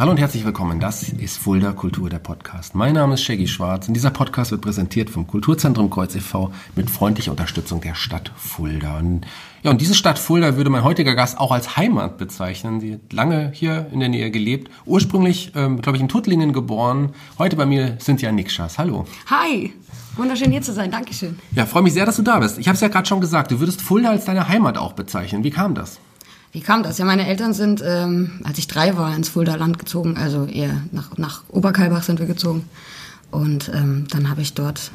Hallo und herzlich willkommen. Das ist Fulda Kultur, der Podcast. Mein Name ist Shaggy Schwarz und dieser Podcast wird präsentiert vom Kulturzentrum Kreuz e.V. mit freundlicher Unterstützung der Stadt Fulda. Und, ja, und diese Stadt Fulda würde mein heutiger Gast auch als Heimat bezeichnen. Sie hat lange hier in der Nähe gelebt. Ursprünglich, ähm, glaube ich, in Tuttlingen geboren. Heute bei mir sind ja Nikschas. Hallo. Hi. Wunderschön hier zu sein. Dankeschön. Ja, freue mich sehr, dass du da bist. Ich habe es ja gerade schon gesagt, du würdest Fulda als deine Heimat auch bezeichnen. Wie kam das? Wie kam das? Ja, meine Eltern sind, ähm, als ich drei war, ins Fulda Land gezogen. Also eher nach, nach Oberkalbach sind wir gezogen. Und ähm, dann habe ich dort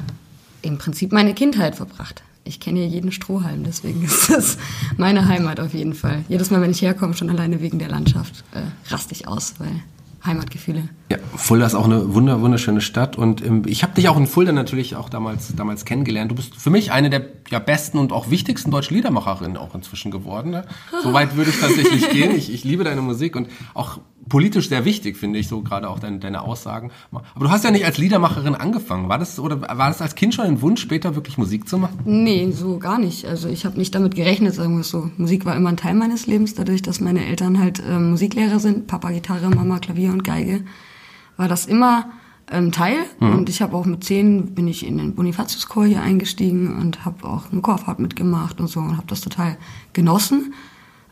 im Prinzip meine Kindheit verbracht. Ich kenne hier jeden Strohhalm, deswegen ist das meine Heimat auf jeden Fall. Jedes Mal, wenn ich herkomme, schon alleine wegen der Landschaft, äh, raste ich aus, weil Heimatgefühle. Ja, Fulda ist auch eine wunder, wunderschöne Stadt und ähm, ich habe dich auch in Fulda natürlich auch damals, damals kennengelernt. Du bist für mich eine der ja, besten und auch wichtigsten deutschen Liedermacherinnen auch inzwischen geworden. Ne? So weit würde ich tatsächlich gehen. Ich, ich liebe deine Musik und auch politisch sehr wichtig, finde ich, so gerade auch deine, deine Aussagen. Aber du hast ja nicht als Liedermacherin angefangen. War das oder war das als Kind schon ein Wunsch, später wirklich Musik zu machen? Nee, so gar nicht. Also ich habe nicht damit gerechnet, sagen wir es so. Musik war immer ein Teil meines Lebens, dadurch, dass meine Eltern halt äh, Musiklehrer sind, Papa Gitarre, Mama Klavier und Geige, war das immer ein Teil. Mhm. Und ich habe auch mit zehn bin ich in den Bonifatiuschor hier eingestiegen und habe auch eine Chorfahrt mitgemacht und so und habe das total genossen.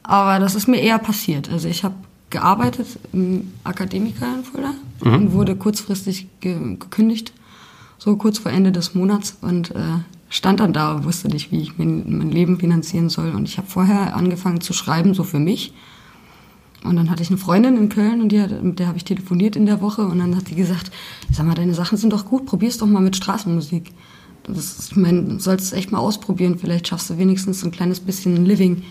Aber das ist mir eher passiert. Also ich habe gearbeitet im Akademiker in Fulda mhm. und wurde kurzfristig ge gekündigt, so kurz vor Ende des Monats und äh, stand dann da und wusste nicht, wie ich mein, mein Leben finanzieren soll. Und ich habe vorher angefangen zu schreiben, so für mich. Und dann hatte ich eine Freundin in Köln und die hat, mit der habe ich telefoniert in der Woche und dann hat die gesagt, sag mal, deine Sachen sind doch gut, probier's doch mal mit Straßenmusik. Das ist, ich meine, sollst echt mal ausprobieren, vielleicht schaffst du wenigstens ein kleines bisschen Living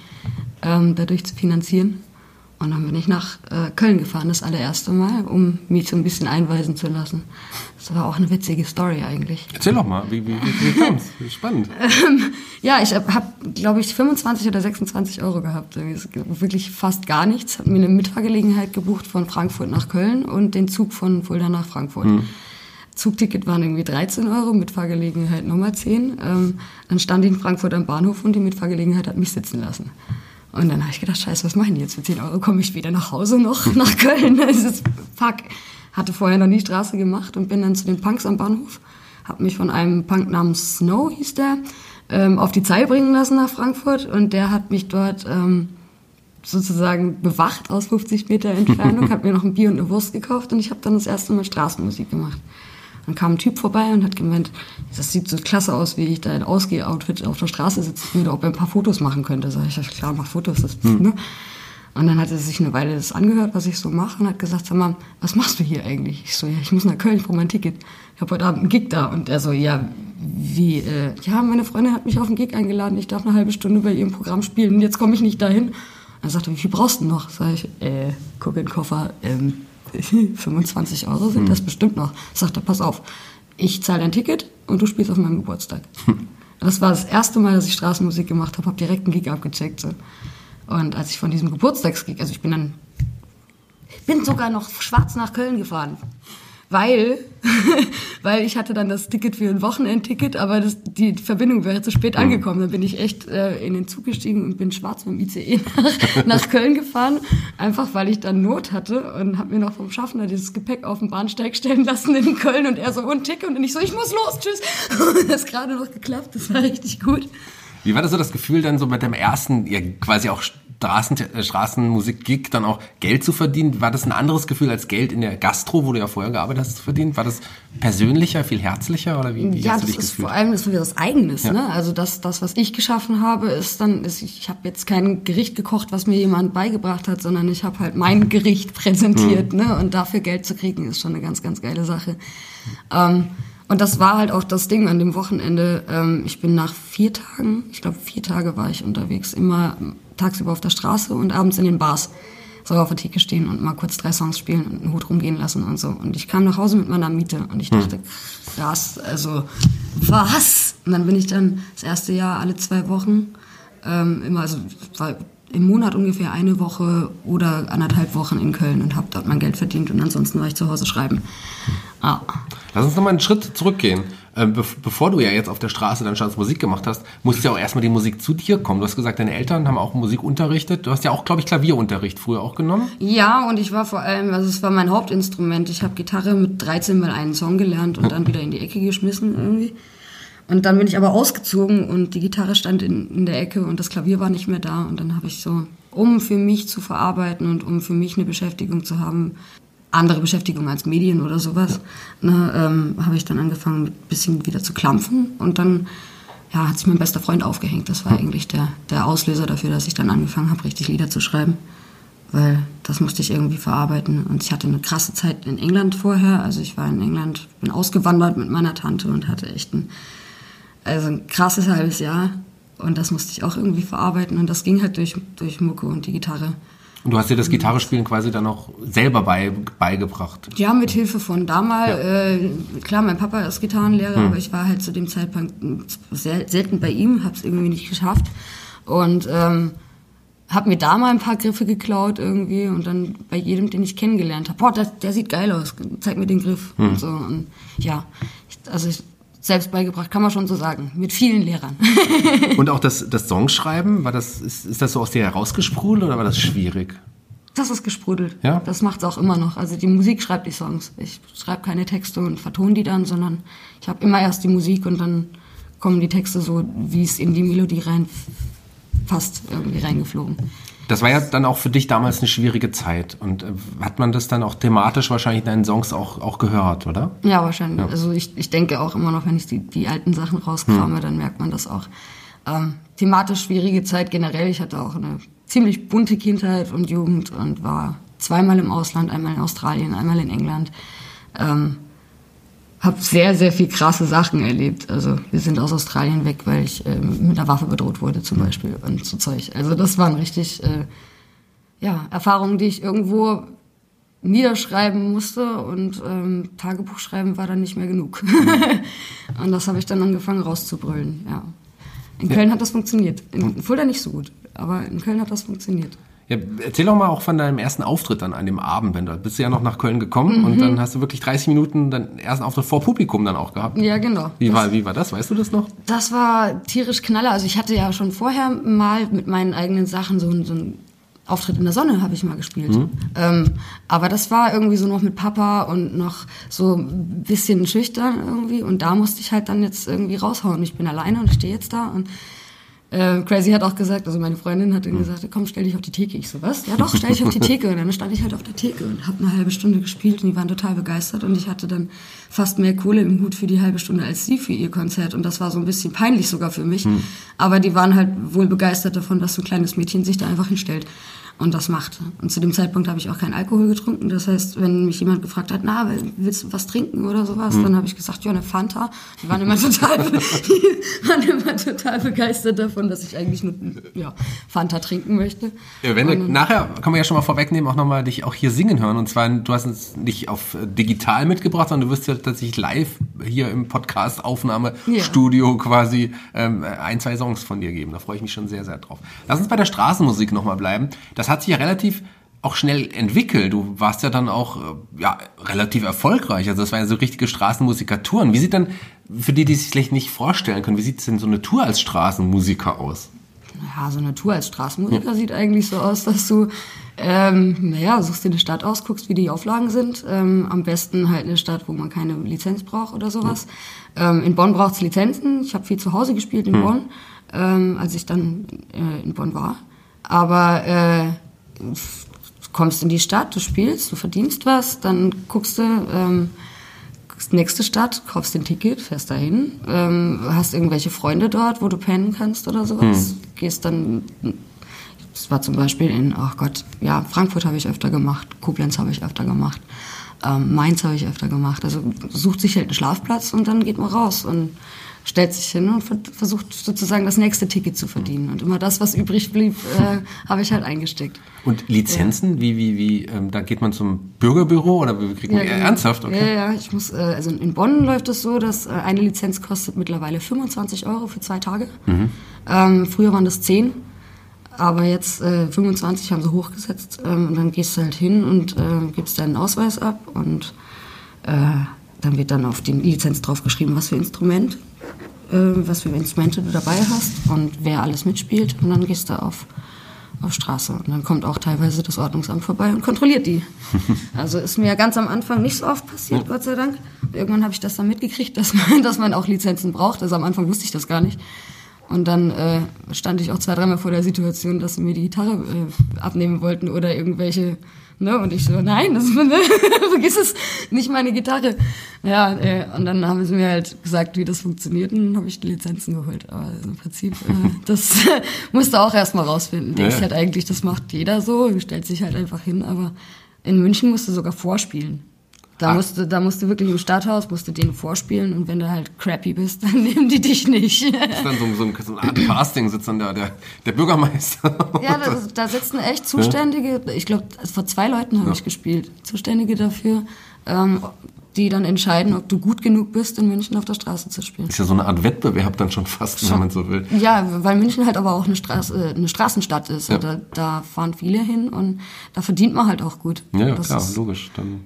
ähm, dadurch zu finanzieren. Und dann bin ich nach äh, Köln gefahren, das allererste Mal, um mich so ein bisschen einweisen zu lassen. Das war auch eine witzige Story eigentlich. Erzähl doch mal, wie, wie, wie, kam's? Spannend. Ähm, ja, ich habe, hab, glaube ich, 25 oder 26 Euro gehabt. Wirklich fast gar nichts. Hab mir eine Mitfahrgelegenheit gebucht von Frankfurt nach Köln und den Zug von Fulda nach Frankfurt. Hm. Zugticket waren irgendwie 13 Euro, Mitfahrgelegenheit nochmal 10. Ähm, dann stand ich in Frankfurt am Bahnhof und die Mitfahrgelegenheit hat mich sitzen lassen. Und dann habe ich gedacht, scheiße, was machen die jetzt? Für 10 Euro komme ich wieder nach Hause noch, nach Köln. Das ist fuck. Hatte vorher noch nie Straße gemacht und bin dann zu den Punks am Bahnhof. Habe mich von einem Punk namens Snow, hieß der, ähm, auf die Zeil bringen lassen nach Frankfurt. Und der hat mich dort ähm, sozusagen bewacht aus 50 Meter Entfernung, hat mir noch ein Bier und eine Wurst gekauft und ich habe dann das erste Mal Straßenmusik gemacht. Dann kam ein Typ vorbei und hat gemeint, das sieht so klasse aus, wie ich da in Ausgeh-Outfit auf der Straße sitzen würde, ob er ein paar Fotos machen könnte. Sag ich, ja klar, mach Fotos. Das, hm. ne? Und dann hat er sich eine Weile das angehört, was ich so mache, und hat gesagt, sag mal, was machst du hier eigentlich? Ich so, ja, ich muss nach Köln, ich brauche mein Ticket. Ich habe heute Abend einen Gig da. Und er so, ja, wie, äh, ja, meine Freundin hat mich auf einen Gig eingeladen, ich darf eine halbe Stunde bei ihrem Programm spielen und jetzt komme ich nicht dahin. Er, wie viel brauchst du noch? Sag ich, äh, guck in den Koffer, ähm, 25 Euro sind das hm. bestimmt noch. Sagt er, pass auf, ich zahle dein Ticket und du spielst auf meinem Geburtstag. Hm. Das war das erste Mal, dass ich Straßenmusik gemacht habe, habe direkt einen Gig abgecheckt. So. Und als ich von diesem Geburtstagsgig, also ich bin dann, bin sogar noch schwarz nach Köln gefahren weil, weil ich hatte dann das Ticket für ein Wochenendticket, aber das, die Verbindung wäre zu spät mhm. angekommen. Dann bin ich echt äh, in den Zug gestiegen und bin schwarz mit dem ICE nach, nach Köln gefahren, einfach weil ich dann Not hatte und habe mir noch vom Schaffner dieses Gepäck auf den Bahnsteig stellen lassen in Köln und er so, und Ticket und ich so, ich muss los, tschüss. Und das gerade noch geklappt, das war richtig gut. Wie war das so das Gefühl dann so mit dem ersten, ja, quasi auch Straßen, äh, Straßenmusik-Gig dann auch Geld zu verdienen? War das ein anderes Gefühl als Geld in der Gastro, wo du ja vorher gearbeitet hast, zu verdienen? War das persönlicher, viel herzlicher oder wie, wie ja, hast du dich das ist vor allem das ist was Eigenes. Ja. Ne? Also das, das, was ich geschaffen habe, ist dann, ist, ich habe jetzt kein Gericht gekocht, was mir jemand beigebracht hat, sondern ich habe halt mein Gericht präsentiert. Mhm. Ne? Und dafür Geld zu kriegen, ist schon eine ganz, ganz geile Sache. Ähm, und das war halt auch das Ding an dem Wochenende. Ähm, ich bin nach vier Tagen, ich glaube vier Tage war ich unterwegs, immer tagsüber auf der Straße und abends in den Bars. So auf der Theke stehen und mal kurz drei Songs spielen und einen Hut rumgehen lassen und so. Und ich kam nach Hause mit meiner Miete und ich hm. dachte, krass, also was? Und dann bin ich dann das erste Jahr alle zwei Wochen ähm, immer, also war im Monat ungefähr eine Woche oder anderthalb Wochen in Köln und habe dort mein Geld verdient und ansonsten war ich zu Hause schreiben. Ah. Lass uns nochmal einen Schritt zurückgehen. äh, be bevor du ja jetzt auf der Straße dann standst, Musik gemacht hast, musste ja auch erstmal die Musik zu dir kommen. Du hast gesagt, deine Eltern haben auch Musik unterrichtet. Du hast ja auch, glaube ich, Klavierunterricht früher auch genommen. Ja, und ich war vor allem, also es war mein Hauptinstrument. Ich habe Gitarre mit 13 mal einen Song gelernt und dann wieder in die Ecke geschmissen irgendwie. Und dann bin ich aber ausgezogen und die Gitarre stand in, in der Ecke und das Klavier war nicht mehr da. Und dann habe ich so, um für mich zu verarbeiten und um für mich eine Beschäftigung zu haben, andere Beschäftigung als Medien oder sowas, ne, ähm, habe ich dann angefangen, ein bisschen wieder zu klampfen und dann ja, hat sich mein bester Freund aufgehängt. Das war eigentlich der, der Auslöser dafür, dass ich dann angefangen habe, richtig Lieder zu schreiben. Weil das musste ich irgendwie verarbeiten. Und ich hatte eine krasse Zeit in England vorher. Also ich war in England, bin ausgewandert mit meiner Tante und hatte echt ein, also ein krasses halbes Jahr. Und das musste ich auch irgendwie verarbeiten. Und das ging halt durch, durch Mucke und die Gitarre. Und du hast dir das Gitarrespielen quasi dann auch selber bei, beigebracht. Ja, mit Hilfe von damals. Ja. Äh, klar, mein Papa ist Gitarrenlehrer, hm. aber ich war halt zu dem Zeitpunkt sehr selten bei ihm, habe es irgendwie nicht geschafft. Und ähm, habe mir da mal ein paar Griffe geklaut irgendwie und dann bei jedem, den ich kennengelernt habe, boah, der, der, sieht geil aus, zeig mir den Griff hm. und so. Und ja, ich, also ich, selbst beigebracht, kann man schon so sagen, mit vielen Lehrern. Und auch das, das Songschreiben, war das, ist, ist das so aus dir herausgesprudelt oder war das schwierig? Das ist gesprudelt. Ja? Das macht's auch immer noch. Also die Musik schreibt die Songs. Ich schreibe keine Texte und vertone die dann, sondern ich habe immer erst die Musik und dann kommen die Texte so, wie es in die Melodie rein fast irgendwie reingeflogen. Das war ja dann auch für dich damals eine schwierige Zeit. Und äh, hat man das dann auch thematisch wahrscheinlich in deinen Songs auch, auch gehört, oder? Ja, wahrscheinlich. Ja. Also ich, ich denke auch immer noch, wenn ich die, die alten Sachen rauskrame, hm. dann merkt man das auch. Ähm, thematisch schwierige Zeit generell. Ich hatte auch eine ziemlich bunte Kindheit und Jugend und war zweimal im Ausland, einmal in Australien, einmal in England. Ähm, habe sehr, sehr viel krasse Sachen erlebt. Also wir sind aus Australien weg, weil ich äh, mit einer Waffe bedroht wurde zum Beispiel und so Zeug. Also das waren richtig äh, ja, Erfahrungen, die ich irgendwo niederschreiben musste und ähm, Tagebuch schreiben war dann nicht mehr genug. und das habe ich dann angefangen rauszubrüllen. Ja. In Köln hat das funktioniert. In Fulda nicht so gut, aber in Köln hat das funktioniert. Ja, erzähl doch mal auch von deinem ersten Auftritt dann an dem Abend, wenn du bist du ja noch nach Köln gekommen mhm. und dann hast du wirklich 30 Minuten deinen ersten Auftritt vor Publikum dann auch gehabt. Ja, genau. Wie das, war, wie war das? Weißt du das noch? Das war tierisch knaller. Also ich hatte ja schon vorher mal mit meinen eigenen Sachen so, so einen Auftritt in der Sonne habe ich mal gespielt. Mhm. Ähm, aber das war irgendwie so noch mit Papa und noch so ein bisschen schüchtern irgendwie. Und da musste ich halt dann jetzt irgendwie raushauen. Ich bin alleine und stehe jetzt da und äh, Crazy hat auch gesagt, also meine Freundin hat dann gesagt, komm, stell dich auf die Theke. Ich so, was? Ja doch, stell dich auf die Theke. Und dann stand ich halt auf der Theke und habe eine halbe Stunde gespielt und die waren total begeistert und ich hatte dann fast mehr Kohle im Hut für die halbe Stunde als sie für ihr Konzert und das war so ein bisschen peinlich sogar für mich. Hm. Aber die waren halt wohl begeistert davon, dass so ein kleines Mädchen sich da einfach hinstellt und das macht. Und zu dem Zeitpunkt habe ich auch keinen Alkohol getrunken. Das heißt, wenn mich jemand gefragt hat, na, willst du was trinken oder sowas, mhm. dann habe ich gesagt, ja, eine Fanta. Die waren immer total, die waren immer total begeistert davon, dass ich eigentlich nur ja, Fanta trinken möchte. Ja, wenn du, nachher kann man ja schon mal vorwegnehmen, auch nochmal dich auch hier singen hören. Und zwar, du hast es nicht auf äh, digital mitgebracht, sondern du wirst ja tatsächlich live hier im Podcast Aufnahmestudio ja. quasi ähm, ein, zwei Songs von dir geben. Da freue ich mich schon sehr, sehr drauf. Lass uns bei der Straßenmusik nochmal bleiben. Das hat sich ja relativ auch schnell entwickelt. Du warst ja dann auch äh, ja, relativ erfolgreich. Also das waren ja so richtige Straßenmusikatouren. Wie sieht dann, für die, die sich vielleicht nicht vorstellen können, wie sieht denn so eine Tour als Straßenmusiker aus? Ja, so eine Tour als Straßenmusiker ja. sieht eigentlich so aus, dass du, ähm, naja, suchst dir eine Stadt aus, guckst, wie die Auflagen sind. Ähm, am besten halt eine Stadt, wo man keine Lizenz braucht oder sowas. Ja. Ähm, in Bonn braucht es Lizenzen. Ich habe viel zu Hause gespielt in hm. Bonn, ähm, als ich dann äh, in Bonn war. Aber äh, du kommst in die Stadt, du spielst, du verdienst was, dann guckst du, ähm, nächste Stadt, kaufst den Ticket, fährst dahin, ähm, hast irgendwelche Freunde dort, wo du pennen kannst oder sowas, hm. gehst dann, das war zum Beispiel in, ach oh Gott, ja, Frankfurt habe ich öfter gemacht, Koblenz habe ich öfter gemacht, ähm, Mainz habe ich öfter gemacht, also sucht sich halt einen Schlafplatz und dann geht man raus und stellt sich hin und versucht sozusagen das nächste Ticket zu verdienen. Und immer das, was übrig blieb, äh, habe ich halt eingesteckt. Und Lizenzen, ja. wie, wie, wie, ähm, da geht man zum Bürgerbüro oder wie kriegt man ja, ernsthaft? Okay. Ja, ja, ich muss, äh, also in Bonn läuft es so, dass äh, eine Lizenz kostet mittlerweile 25 Euro für zwei Tage. Mhm. Ähm, früher waren das 10. Aber jetzt äh, 25 haben sie hochgesetzt ähm, und dann gehst du halt hin und äh, gibst deinen Ausweis ab und äh, dann wird dann auf die Lizenz drauf geschrieben, was für Instrument, was für Instrumente du dabei hast und wer alles mitspielt. Und dann gehst du auf, auf Straße. Und dann kommt auch teilweise das Ordnungsamt vorbei und kontrolliert die. Also ist mir ganz am Anfang nicht so oft passiert, Gott sei Dank. Irgendwann habe ich das dann mitgekriegt, dass man, dass man auch Lizenzen braucht. Also am Anfang wusste ich das gar nicht. Und dann äh, stand ich auch zwei, dreimal vor der Situation, dass sie mir die Gitarre äh, abnehmen wollten oder irgendwelche Ne? Und ich so, nein, das, ne, vergiss es, nicht meine Gitarre. Ja, äh, und dann haben sie mir halt gesagt, wie das funktioniert und dann habe ich die Lizenzen geholt. Aber im Prinzip, äh, das musste auch erstmal rausfinden. Denkst ja. halt eigentlich, das macht jeder so, stellt sich halt einfach hin, aber in München musst du sogar vorspielen. Da ah. musst, du, da musst du wirklich im Stadthaus, musst du denen vorspielen und wenn du halt crappy bist, dann nehmen die dich nicht. Das ist dann so, so, ein, so eine Art Casting, sitzt dann da der, der Bürgermeister. Ja, da, da sitzen echt Zuständige, ich glaube, vor zwei Leuten habe ja. ich gespielt, Zuständige dafür, ähm, die dann entscheiden, ob du gut genug bist, in München auf der Straße zu spielen. Ist ja so eine Art Wettbewerb dann schon fast, schon. wenn man so will. Ja, weil München halt aber auch eine, Straße, äh, eine Straßenstadt ist. Ja. Da, da fahren viele hin und da verdient man halt auch gut. Ja, ja klar, logisch. Dann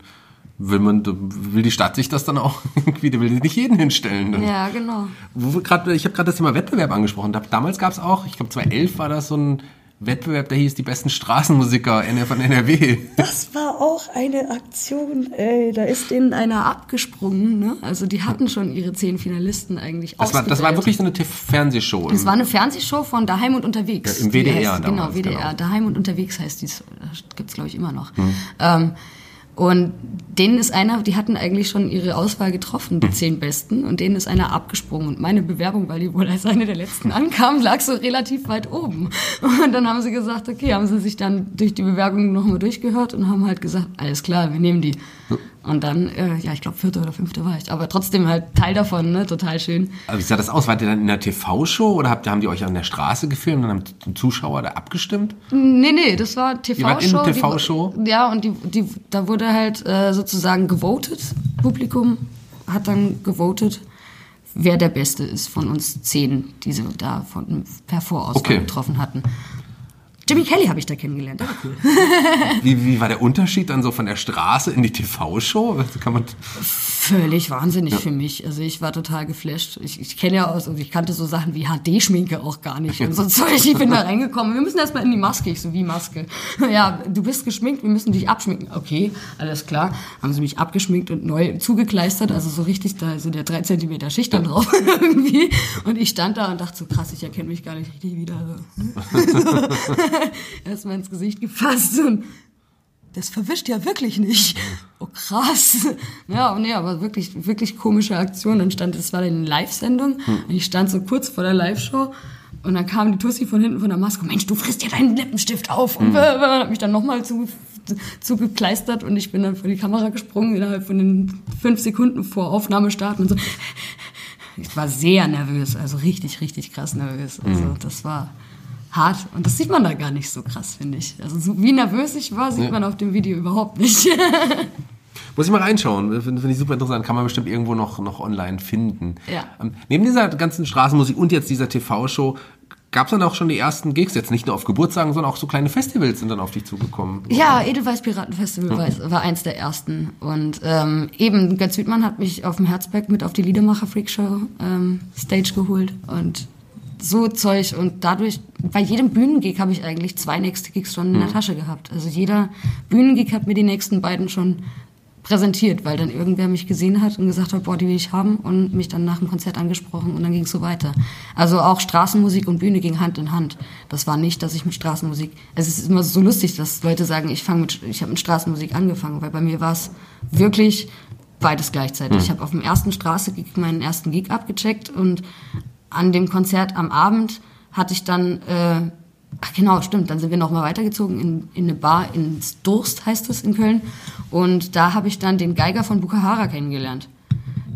will man, will die Stadt sich das dann auch irgendwie, will die nicht jeden hinstellen. Dann. Ja, genau. Wo grad, ich habe gerade das Thema Wettbewerb angesprochen. Damals gab es auch, ich glaube 2011 war das so ein Wettbewerb, der hieß die besten Straßenmusiker von NRW. Das war auch eine Aktion, ey, da ist denen einer abgesprungen, ne? Also die hatten schon ihre zehn Finalisten eigentlich das war, das war wirklich so eine Fernsehshow. Das war eine Fernsehshow von Daheim und Unterwegs. Ja, Im WDR heißt, Genau, WDR. Genau. Daheim und Unterwegs heißt dies. Das gibt's glaube ich immer noch. Hm. Ähm, und denen ist einer, die hatten eigentlich schon ihre Auswahl getroffen, die hm. zehn Besten, und denen ist einer abgesprungen. Und meine Bewerbung, weil die wohl als eine der letzten ankam, lag so relativ weit oben. Und dann haben sie gesagt, okay, haben sie sich dann durch die Bewerbung nochmal durchgehört und haben halt gesagt, alles klar, wir nehmen die. Und dann, äh, ja, ich glaube, vierte oder fünfte war ich. Aber trotzdem halt Teil davon, ne? Total schön. Aber wie sah das aus? Wart ihr dann in der TV-Show oder habt, haben die euch an der Straße gefilmt und haben die Zuschauer da abgestimmt? Nee, nee, das war TV-Show. TV-Show? Ja, und die, die, da wurde halt äh, sozusagen gewotet. Publikum hat dann gewotet, wer der Beste ist von uns zehn, die sie da von, per Vorauswahl okay. getroffen hatten. Jimmy Kelly habe ich da kennengelernt. Das war cool. wie, wie war der Unterschied dann so von der Straße in die TV-Show? Kann man Völlig wahnsinnig ja. für mich. Also ich war total geflasht. Ich, ich kenne ja aus, also ich kannte so Sachen wie HD-Schminke auch gar nicht und so Zeug. Ich bin da reingekommen. Wir müssen erstmal in die Maske. Ich so, wie Maske? Ja, du bist geschminkt, wir müssen dich abschminken. Okay, alles klar. Haben sie mich abgeschminkt und neu zugekleistert. Also so richtig, da so der drei Zentimeter Schicht dann drauf irgendwie. Und ich stand da und dachte so, krass, ich erkenne mich gar nicht richtig wieder. erstmal ins Gesicht gefasst und das verwischt ja wirklich nicht. Oh krass. Ja, nee, aber wirklich, wirklich komische Aktion. Dann stand, das war eine Live-Sendung. Hm. Ich stand so kurz vor der Live-Show und dann kam die Tussi von hinten von der Maske. Mensch, du frisst ja deinen Lippenstift auf. Und hm. hat mich dann nochmal zu, zugekleistert und ich bin dann vor die Kamera gesprungen innerhalb von den fünf Sekunden vor Aufnahmestart und so. Ich war sehr nervös, also richtig, richtig krass nervös. Also hm. das war hart. Und das sieht man da gar nicht so krass, finde ich. Also so wie nervös ich war, sieht ja. man auf dem Video überhaupt nicht. Muss ich mal reinschauen. Finde find ich super interessant. Kann man bestimmt irgendwo noch, noch online finden. Ja. Ähm, neben dieser ganzen Straßenmusik und jetzt dieser TV-Show, gab es dann auch schon die ersten Gigs, jetzt nicht nur auf Geburtstagen, sondern auch so kleine Festivals sind dann auf dich zugekommen. Ja, Edelweiß Piratenfestival mhm. war, war eins der ersten. Und ähm, eben, Götz Wiedmann hat mich auf dem Herzberg mit auf die Liedermacher Freak Show ähm, Stage geholt. Und so Zeug und dadurch, bei jedem Bühnengig habe ich eigentlich zwei nächste Gigs schon in der mhm. Tasche gehabt. Also jeder Bühnengig hat mir die nächsten beiden schon präsentiert, weil dann irgendwer mich gesehen hat und gesagt hat, boah, die will ich haben und mich dann nach dem Konzert angesprochen und dann ging es so weiter. Also auch Straßenmusik und Bühne ging Hand in Hand. Das war nicht, dass ich mit Straßenmusik, es ist immer so lustig, dass Leute sagen, ich fange mit, ich habe mit Straßenmusik angefangen, weil bei mir war es wirklich beides gleichzeitig. Mhm. Ich habe auf dem ersten Straße meinen ersten Gig abgecheckt und an dem Konzert am Abend hatte ich dann, äh, ach genau, stimmt, dann sind wir nochmal weitergezogen in, in eine Bar, ins Durst heißt es in Köln. Und da habe ich dann den Geiger von Bukahara kennengelernt.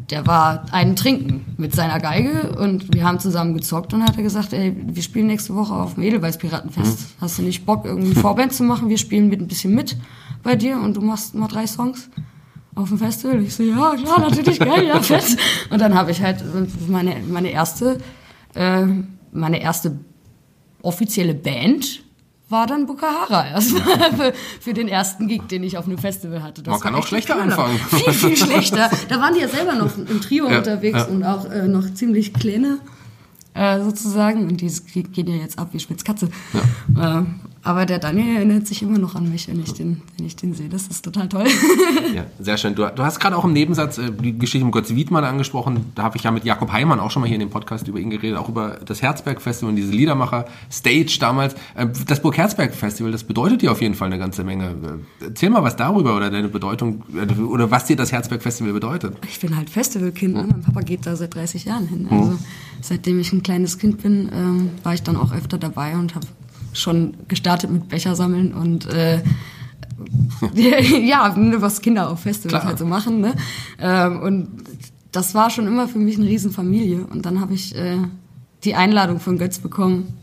Der war einen Trinken mit seiner Geige und wir haben zusammen gezockt und hat er gesagt, ey, wir spielen nächste Woche auf dem Edelweiß Piratenfest. Mhm. Hast du nicht Bock, irgendwie Vorband zu machen? Wir spielen mit ein bisschen mit bei dir und du machst mal drei Songs auf dem Festival. Ich so, ja, klar, natürlich, geil, ja, fett. Und dann habe ich halt meine, meine erste, äh, meine erste offizielle Band war dann Bukahara erstmal für, für den ersten Gig, den ich auf einem Festival hatte. Das Man kann auch echt schlechter Knaller. anfangen. Viel, viel schlechter. Da waren die ja selber noch im Trio Ja, unterwegs ja. und auch äh, noch ziemlich kleine äh, sozusagen. Und die gehen ja jetzt ab wie Spitzkatze. Äh, aber der Daniel erinnert sich immer noch an mich, wenn ich den, wenn ich den sehe. Das ist total toll. Ja, sehr schön. Du, du hast gerade auch im Nebensatz äh, die Geschichte mit Götz Wiedmann angesprochen. Da habe ich ja mit Jakob Heimann auch schon mal hier in dem Podcast über ihn geredet, auch über das Herzberg-Festival und diese Liedermacher-Stage damals. Äh, Das Burg Herzberg-Festival, das bedeutet dir auf jeden Fall eine ganze Menge. Äh, Erzähl mal was darüber oder deine Bedeutung äh, oder was dir das Herzberg-Festival bedeutet. Ich bin halt Festivalkind. Ne? Mein Papa geht da seit 30 Jahren hin. Also seitdem ich ein kleines Kind bin, ähm, war ich dann auch öfter dabei und habe schon gestartet mit Becher sammeln und äh, ja, was Kinder auf Festivals Klar. halt so machen. Ne? Ähm, und das war schon immer für mich eine Riesenfamilie. Und dann habe ich äh, die Einladung von Götz bekommen,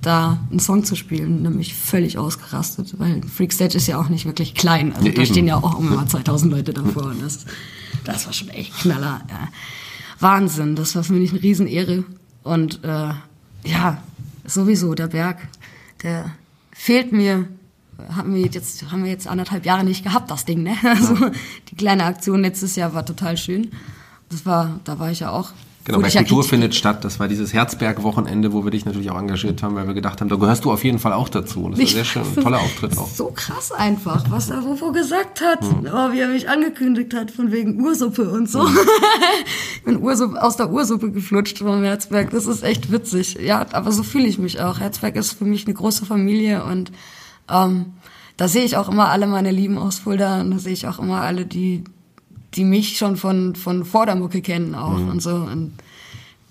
da einen Song zu spielen, nämlich völlig ausgerastet, weil Freakstage ist ja auch nicht wirklich klein. Also Ja, da eben. stehen ja auch immer 2000 Leute davor. Und das, das war schon echt Knaller. Ja. Wahnsinn, das war für mich eine Riesenehre. Und äh, ja, sowieso, der Berg, der fehlt mir. Haben wir jetzt, haben wir jetzt anderthalb Jahre nicht gehabt, das Ding, ne? Also die kleine Aktion letztes Jahr war total schön. Das war, da war ich ja auch. Genau, bei ich ja Kultur findet statt. Das war dieses Herzberg-Wochenende, wo wir dich natürlich auch engagiert haben, weil wir gedacht haben, da gehörst du auf jeden Fall auch dazu. Und das war sehr schön, ein toller Auftritt auch. So krass einfach, was er Wofo gesagt hat. Hm. Oh, wie er mich angekündigt hat, von wegen Ursuppe und so. Hm. ich bin Ursuppe, aus der Ursuppe geflutscht vom Herzberg. Das ist echt witzig. Ja, aber so fühle ich mich auch. Herzberg ist für mich eine große Familie und ähm, da sehe ich auch immer alle meine Lieben aus Fulda und da sehe ich auch immer alle, die, die mich schon von, von vor der Mucke kennen auch Hm. und so. Und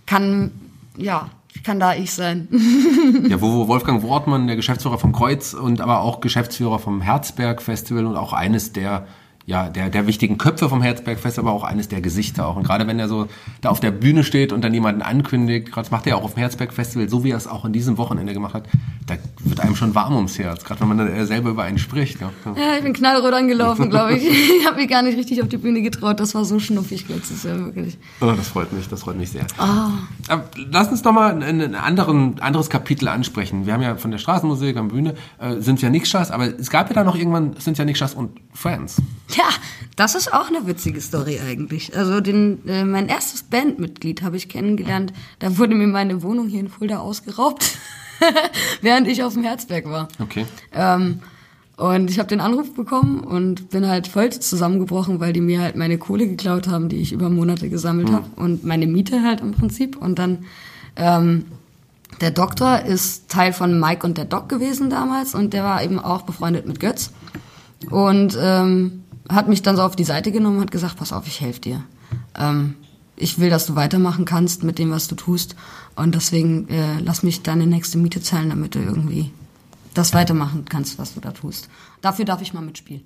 kann, ja, kann da ich sein. Ja, wo wo Wolfgang Wortmann, der Geschäftsführer vom Kreuz und aber auch Geschäftsführer vom Herzberg Festival und auch eines der ja, der, der wichtigen Köpfe vom Herzberg Festival, aber auch eines der Gesichter auch. Und gerade wenn er so da auf der Bühne steht und dann jemanden ankündigt, gerade macht er auch auf dem Herzberg Festival, so wie er es auch in diesem Wochenende gemacht hat, da wird einem schon warm ums Herz, gerade wenn man dann selber über einen spricht. Ja. Ja, ich bin knallrot angelaufen, glaube ich. Ich habe mich gar nicht richtig auf die Bühne getraut. Das war so schnuffig letztes Jahr, wirklich. Oh, das freut mich, das freut mich sehr. Aber lass uns doch mal ein, ein anderen, anderes Kapitel ansprechen. Wir haben ja von der Straßenmusik am Bühne äh, sind ja Nixstars, aber es gab ja da noch irgendwann sind ja Nixstars und Friends. Ja, das ist auch eine witzige Story eigentlich. Also den, äh, mein erstes Bandmitglied habe ich kennengelernt. Da wurde mir meine Wohnung hier in Fulda ausgeraubt, während ich auf dem Herzberg war. Okay. Ähm, und ich habe den Anruf bekommen und bin halt voll zusammengebrochen, weil die mir halt meine Kohle geklaut haben, die ich über Monate gesammelt habe und meine Miete halt im Prinzip. Und dann ähm, der Doktor ist Teil von Mike und der Doc gewesen damals und der war eben auch befreundet mit Götz und ähm, hat mich dann so auf die Seite genommen und hat gesagt, pass auf, ich helfe dir. Ähm, ich will, dass du weitermachen kannst mit dem, was du tust und deswegen äh, lass mich deine nächste Miete zahlen, damit du irgendwie das weitermachen kannst, was du da tust. Dafür darf ich mal mitspielen.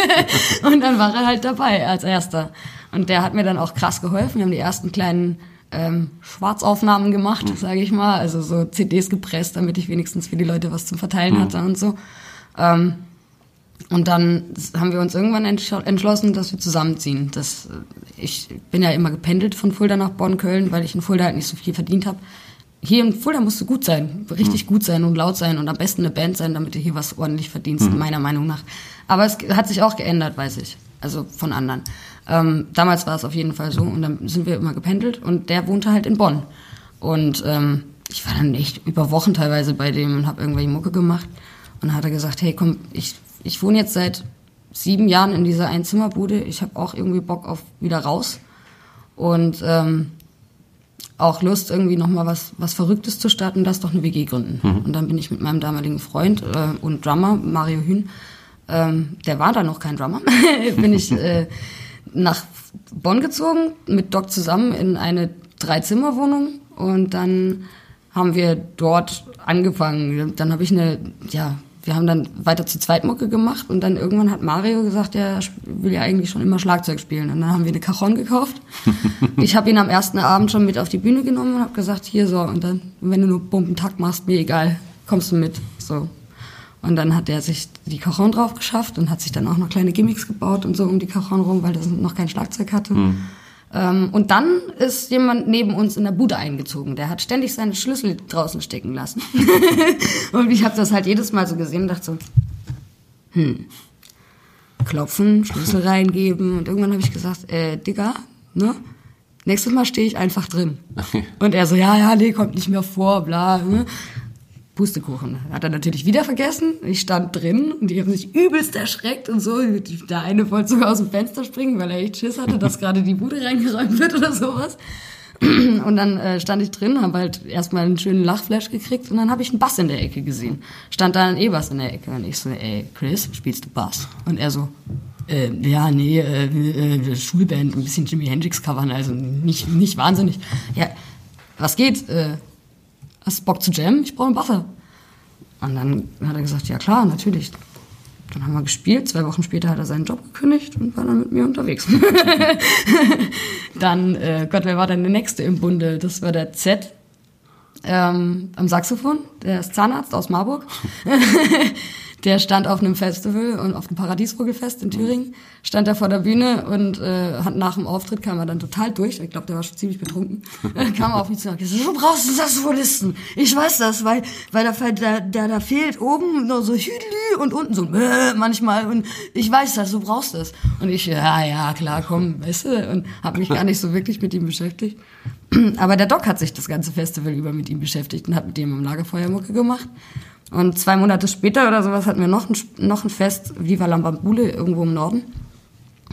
und dann war er halt dabei als erster. Und der hat mir dann auch krass geholfen. Wir haben die ersten kleinen ähm, Schwarzaufnahmen gemacht, sage ich mal. Also so CDs gepresst, damit ich wenigstens für die Leute was zum Verteilen hatte und so. Ähm, und dann haben wir uns irgendwann entsch- entschlossen, dass wir zusammenziehen. Das, äh, ich bin ja immer gependelt von Fulda nach Bonn, Köln, weil ich in Fulda halt nicht so viel verdient habe. Hier in Fulda musst du gut sein, richtig gut sein und laut sein und am besten eine Band sein, damit du hier was ordentlich verdienst, meiner Meinung nach. Aber es hat sich auch geändert, weiß ich. Also von anderen. Ähm, damals war es auf jeden Fall so und dann sind wir immer gependelt und der wohnte halt in Bonn. Und ähm, ich war dann echt über Wochen teilweise bei dem und habe irgendwelche Mucke gemacht. Und dann hat er gesagt, hey komm, ich, ich wohne jetzt seit sieben Jahren in dieser Einzimmerbude. Ich habe auch irgendwie Bock auf wieder raus. Und ähm, auch Lust, irgendwie nochmal was, was Verrücktes zu starten, das doch eine WG gründen. Und dann bin ich mit meinem damaligen Freund äh, und Drummer, Mario Hühn, ähm, der war da noch kein Drummer, bin ich äh, nach Bonn gezogen, mit Doc zusammen in eine Dreizimmerwohnung und dann haben wir dort angefangen. Dann habe ich eine, ja, wir haben dann weiter zu Zweitmucke gemacht und dann irgendwann hat Mario gesagt, er will ja eigentlich schon immer Schlagzeug spielen. Und dann haben wir eine Cajon gekauft. ich habe ihn am ersten Abend schon mit auf die Bühne genommen und habe gesagt, hier so, und dann, wenn du nur Bumpentakt machst, mir egal, kommst du mit. So. Und dann hat er sich die Cajon drauf geschafft und hat sich dann auch noch kleine Gimmicks gebaut und so um die Cajon rum, weil das noch kein Schlagzeug hatte. Ähm, und dann ist jemand neben uns in der Bude eingezogen. Der hat ständig seine Schlüssel draußen stecken lassen. und ich habe das halt jedes Mal so gesehen und dachte so, hm, klopfen, Schlüssel reingeben. Und irgendwann habe ich gesagt, äh, Digga, ne? Nächstes Mal stehe ich einfach drin. Und er so, ja, ja, nee, kommt nicht mehr vor, bla. Ne? Pustekuchen. Hat er natürlich wieder vergessen. Ich stand drin und die haben sich übelst erschreckt und so. Der eine wollte sogar aus dem Fenster springen, weil er echt Schiss hatte, dass gerade die Bude reingeräumt wird oder sowas. Und dann äh, stand ich drin, habe halt erstmal einen schönen Lachflash gekriegt und dann habe ich einen Bass in der Ecke gesehen. Stand da ein E-Bass in der Ecke und ich so, ey, Chris, spielst du Bass? Und er so, äh, ja, nee, äh, äh, Schulband, ein bisschen Jimi Hendrix covern, also nicht, nicht wahnsinnig. Ja, was geht? Äh, hast du Bock zu jammen? Ich brauche einen Basser. Und dann hat er gesagt, ja klar, natürlich. Dann haben wir gespielt. Zwei Wochen später hat er seinen Job gekündigt und war dann mit mir unterwegs. dann, äh, Gott, wer war denn der Nächste im Bunde? Das war der Z ähm, am Saxophon. Der ist Zahnarzt aus Marburg. der stand auf einem Festival und auf dem Paradiesvogelfest in Thüringen, stand da vor der Bühne und äh, hat nach dem Auftritt kam er dann total durch. Ich glaube, der war schon ziemlich betrunken. Kam er auf mich zu und gesagt, du brauchst einen Saxophonisten. Ich weiß das, weil weil da da, da, da fehlt oben nur so Hüdlü und unten so äh, manchmal und ich weiß das, du brauchst das. Und ich, ja, ja, klar, komm, weißt du, und habe mich gar nicht so wirklich mit ihm beschäftigt. Aber der Doc hat sich das ganze Festival über mit ihm beschäftigt und hat mit ihm im Lagerfeuer Mucke gemacht. Und zwei Monate später oder sowas hatten wir noch ein, noch ein Fest, Viva Lambambule, irgendwo im Norden.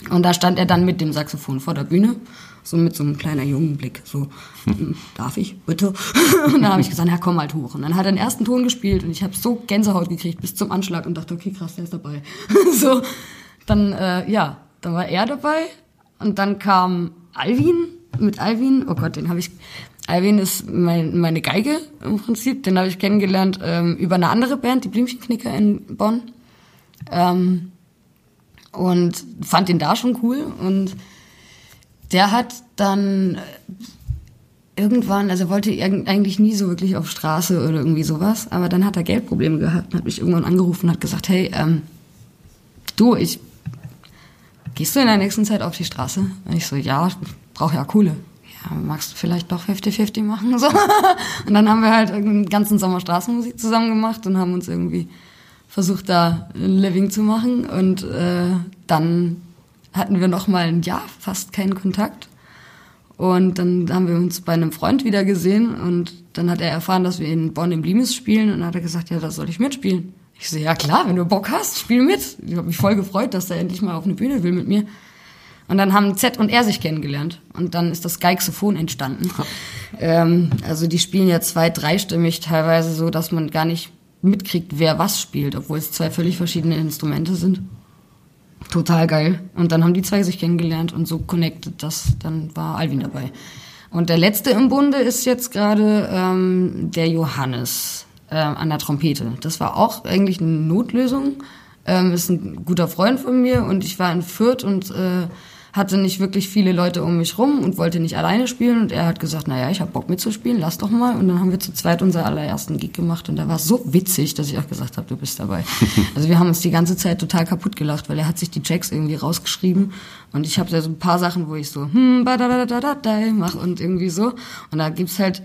Und da stand er dann mit dem Saxophon vor der Bühne, so mit so einem kleinen jungen Blick, so, hm, darf ich, bitte? Und dann habe ich gesagt, ja, komm halt hoch. Und dann hat er den ersten Ton gespielt und ich habe so Gänsehaut gekriegt bis zum Anschlag und dachte, okay, krass, der ist dabei. so, dann, äh, ja, dann war er dabei und dann kam Alvin, mit Alvin, oh Gott, den habe ich Alvin ist mein, meine Geige im Prinzip. Den habe ich kennengelernt ähm, über eine andere Band, die Blümchenknicker in Bonn. Ähm, und fand ihn da schon cool. Und der hat dann irgendwann, also wollte eigentlich nie so wirklich auf Straße oder irgendwie sowas, aber dann hat er Geldprobleme gehabt und hat mich irgendwann angerufen und hat gesagt, hey, ähm, du, ich, gehst du in der nächsten Zeit auf die Straße? Und ich so, ja, brauche ja Kohle ja, magst du vielleicht doch 50-50 machen? So. Und dann haben wir halt den ganzen Sommer Straßenmusik zusammen gemacht und haben uns irgendwie versucht, da ein Living zu machen. Und äh, dann hatten wir noch mal ein Jahr fast keinen Kontakt. Und dann haben wir uns bei einem Freund wieder gesehen und dann hat er erfahren, dass wir in Bonn im Limes spielen und dann hat er gesagt, ja, da soll ich mitspielen. Ich so, ja klar, wenn du Bock hast, spiel mit. Ich habe mich voll gefreut, dass er endlich mal auf eine Bühne will mit mir. Und dann haben Z und er sich kennengelernt. Und dann ist das Geixiphon entstanden. ähm, also die spielen ja zwei, dreistimmig, teilweise so, dass man gar nicht mitkriegt, wer was spielt, obwohl es zwei völlig verschiedene Instrumente sind. Total geil. Und dann haben die zwei sich kennengelernt und so connected, dass dann war Alvin dabei. Und der letzte im Bunde ist jetzt gerade ähm, der Johannes äh, an der Trompete. Das war auch eigentlich eine Notlösung. Ähm, ist ein guter Freund von mir und ich war in Fürth und äh, hatte nicht wirklich viele Leute um mich rum und wollte nicht alleine spielen. Und er hat gesagt, naja, ich habe Bock mitzuspielen, lass doch mal. Und dann haben wir zu zweit unser allerersten Gig gemacht. Und der war so witzig, dass ich auch gesagt habe, du bist dabei. also wir haben uns die ganze Zeit total kaputt gelacht, weil er hat sich die Checks irgendwie rausgeschrieben. Und ich habe da so ein paar Sachen, wo ich so, hm, badadadadadai mach und irgendwie so. Und da gibt's halt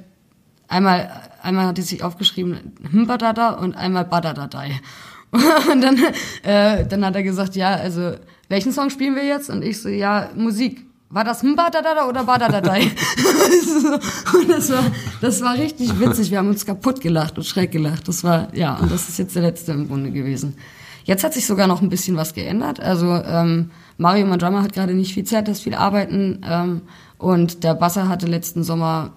einmal, einmal hat er sich aufgeschrieben, hm, badada und einmal badadadai. Und dann, äh, dann hat er gesagt, ja, also welchen Song spielen wir jetzt? Und ich so, ja, Musik. War das Mbadadada oder Badadadai? und das war, das war richtig witzig. Wir haben uns kaputt gelacht und schräg gelacht. Das war, ja, und das ist jetzt der letzte im Grunde gewesen. Jetzt hat sich sogar noch ein bisschen was geändert. Also ähm, Mario, Drummer, hat gerade nicht viel Zeit, das viel arbeiten. Ähm, und der Basser hatte letzten Sommer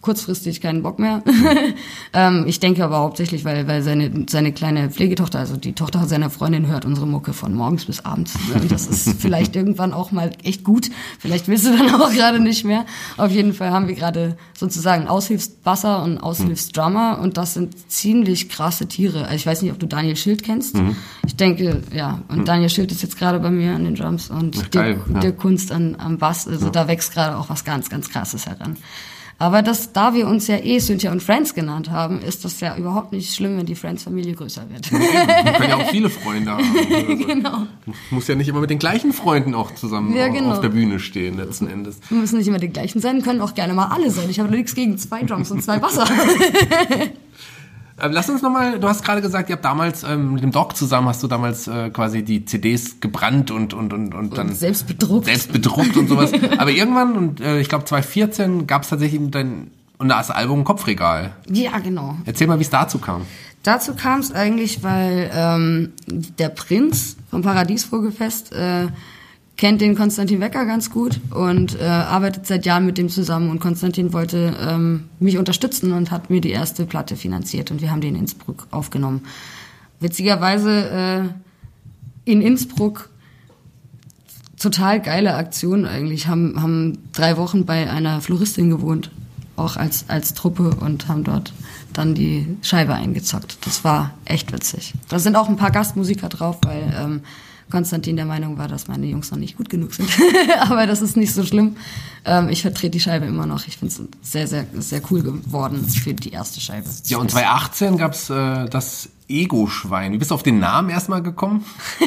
kurzfristig keinen Bock mehr. ähm, ich denke aber hauptsächlich, weil, weil seine, seine kleine Pflegetochter, also die Tochter seiner Freundin, hört unsere Mucke von morgens bis abends. Das ist vielleicht irgendwann auch mal echt gut. Vielleicht willst du dann auch gerade nicht mehr. Auf jeden Fall haben wir gerade sozusagen Aushilfsbasser und Aushilfsdrummer und das sind ziemlich krasse Tiere. Also ich weiß nicht, ob du Daniel Schild kennst. Mhm. Ich denke, ja. Und mhm. Daniel Schild ist jetzt gerade bei mir an den Drums und Ach, der, ja. der Kunst an, am Bass. Also ja. da wächst gerade auch was ganz, ganz Krasses heran. Aber das, da wir uns ja eh Cynthia und Friends genannt haben, ist das ja überhaupt nicht schlimm, wenn die Friends-Familie größer wird. Man kann ja auch viele Freunde haben. Also, genau. Muss ja nicht immer mit den gleichen Freunden auch zusammen Ja, genau. auf der Bühne stehen, letzten Endes. Wir müssen nicht immer die gleichen sein, können auch gerne mal alle sein. Ich habe nichts gegen zwei Drums und zwei Wasser. Ähm, Lass uns nochmal, du hast gerade gesagt, ihr habt damals ähm, mit dem Doc zusammen, hast du damals äh, quasi die CDs gebrannt und, und, und, und dann selbst bedruckt. selbst bedruckt und sowas. Aber irgendwann, und äh, ich glaube 2014, gab es tatsächlich dein und das Album Kopfregal. Ja, genau. Erzähl mal, wie es dazu kam. Dazu kam es eigentlich, weil ähm, der Prinz vom Paradiesvogelfest äh, kennt den Konstantin Wecker ganz gut und äh, arbeitet seit Jahren mit dem zusammen. Und Konstantin wollte ähm, mich unterstützen und hat mir die erste Platte finanziert und wir haben die in Innsbruck aufgenommen. Witzigerweise äh, in Innsbruck total geile Aktion eigentlich. Haben, haben drei Wochen bei einer Floristin gewohnt, auch als, als Truppe und haben dort dann die Scheibe eingezockt. Das war echt witzig. Da sind auch ein paar Gastmusiker drauf, weil ähm, Konstantin der Meinung war, dass meine Jungs noch nicht gut genug sind. Aber das ist nicht so schlimm. Ähm, ich vertrete die Scheibe immer noch. Ich finde es sehr, sehr, sehr cool geworden für die erste Scheibe. Ja, und 2018 gab's äh, das Ego-Schwein. Wie bist du auf den Namen erstmal gekommen?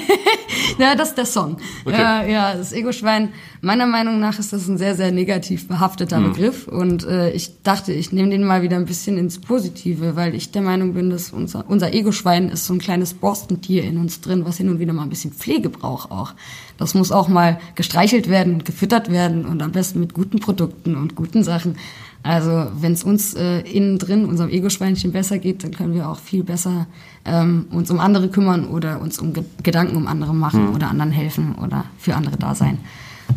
Ja, das ist der Song. Okay. Ja, ja, das Ego-Schwein. Meiner Meinung nach ist das ein sehr, sehr negativ behafteter Hm. Begriff. Und äh, ich dachte, ich nehme den mal wieder ein bisschen ins Positive, weil ich der Meinung bin, dass unser, unser Ego-Schwein ist so ein kleines Borstentier in uns drin, was hin und wieder mal ein bisschen Pflege braucht auch. Das muss auch mal gestreichelt werden und gefüttert werden und am besten mit guten Produkten und guten Sachen. Also wenn es uns äh, innen drin, unserem Ego-Schweinchen besser geht, dann können wir auch viel besser ähm, uns um andere kümmern oder uns um Ge Gedanken um andere machen oder anderen helfen oder für andere da sein.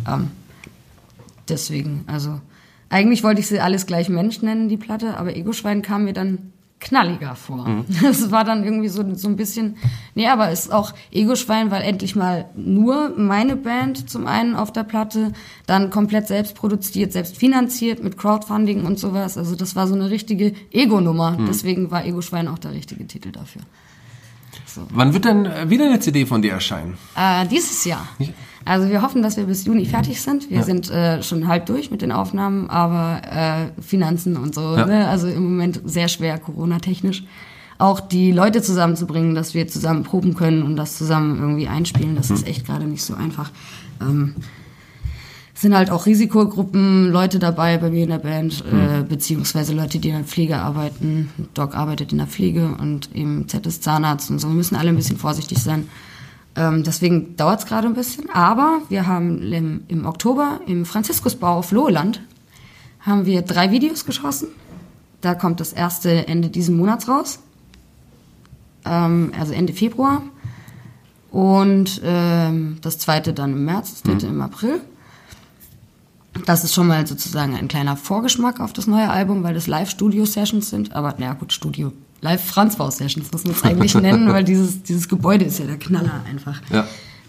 Ähm, deswegen, also eigentlich wollte ich sie alles gleich Mensch nennen, die Platte, aber Ego-Schwein kam mir dann knalliger vor. Das war dann irgendwie so, so ein bisschen, nee, aber es ist auch Ego-Schwein, weil endlich mal nur meine Band zum einen auf der Platte, dann komplett selbst produziert, selbst finanziert mit Crowdfunding und sowas. Also das war so eine richtige Ego-Nummer. Deswegen war Ego-Schwein auch der richtige Titel dafür. Wann wird denn äh, wieder eine CD von dir erscheinen? Äh, dieses Jahr. Also wir hoffen, dass wir bis Juni fertig sind. Wir Ja. sind äh, schon halb durch mit den Aufnahmen, aber äh, Finanzen und so, Ja. ne? also im Moment sehr schwer Corona-technisch. Auch die Leute zusammenzubringen, dass wir zusammen proben können und das zusammen irgendwie einspielen, das ist echt gerade nicht so einfach. Ähm, es sind halt auch Risikogruppen, Leute dabei bei mir in der Band, äh, beziehungsweise Leute, die in der Pflege arbeiten. Doc arbeitet in der Pflege und eben Z ist Zahnarzt und so. Wir müssen alle ein bisschen vorsichtig sein. Ähm, deswegen dauert es gerade ein bisschen. Aber wir haben im, im Oktober im Franziskusbau auf Loheland haben wir drei Videos geschossen. Da kommt das erste Ende diesen Monats raus. Ähm, also Ende Februar. Und ähm, das zweite dann im März, das dritte im April. Das ist schon mal sozusagen ein kleiner Vorgeschmack auf das neue Album, weil das Live-Studio-Sessions sind. Aber naja, gut, Studio. Live-Franzbau-Sessions muss man es eigentlich nennen, weil dieses, dieses Gebäude ist ja der Knaller einfach. Ja.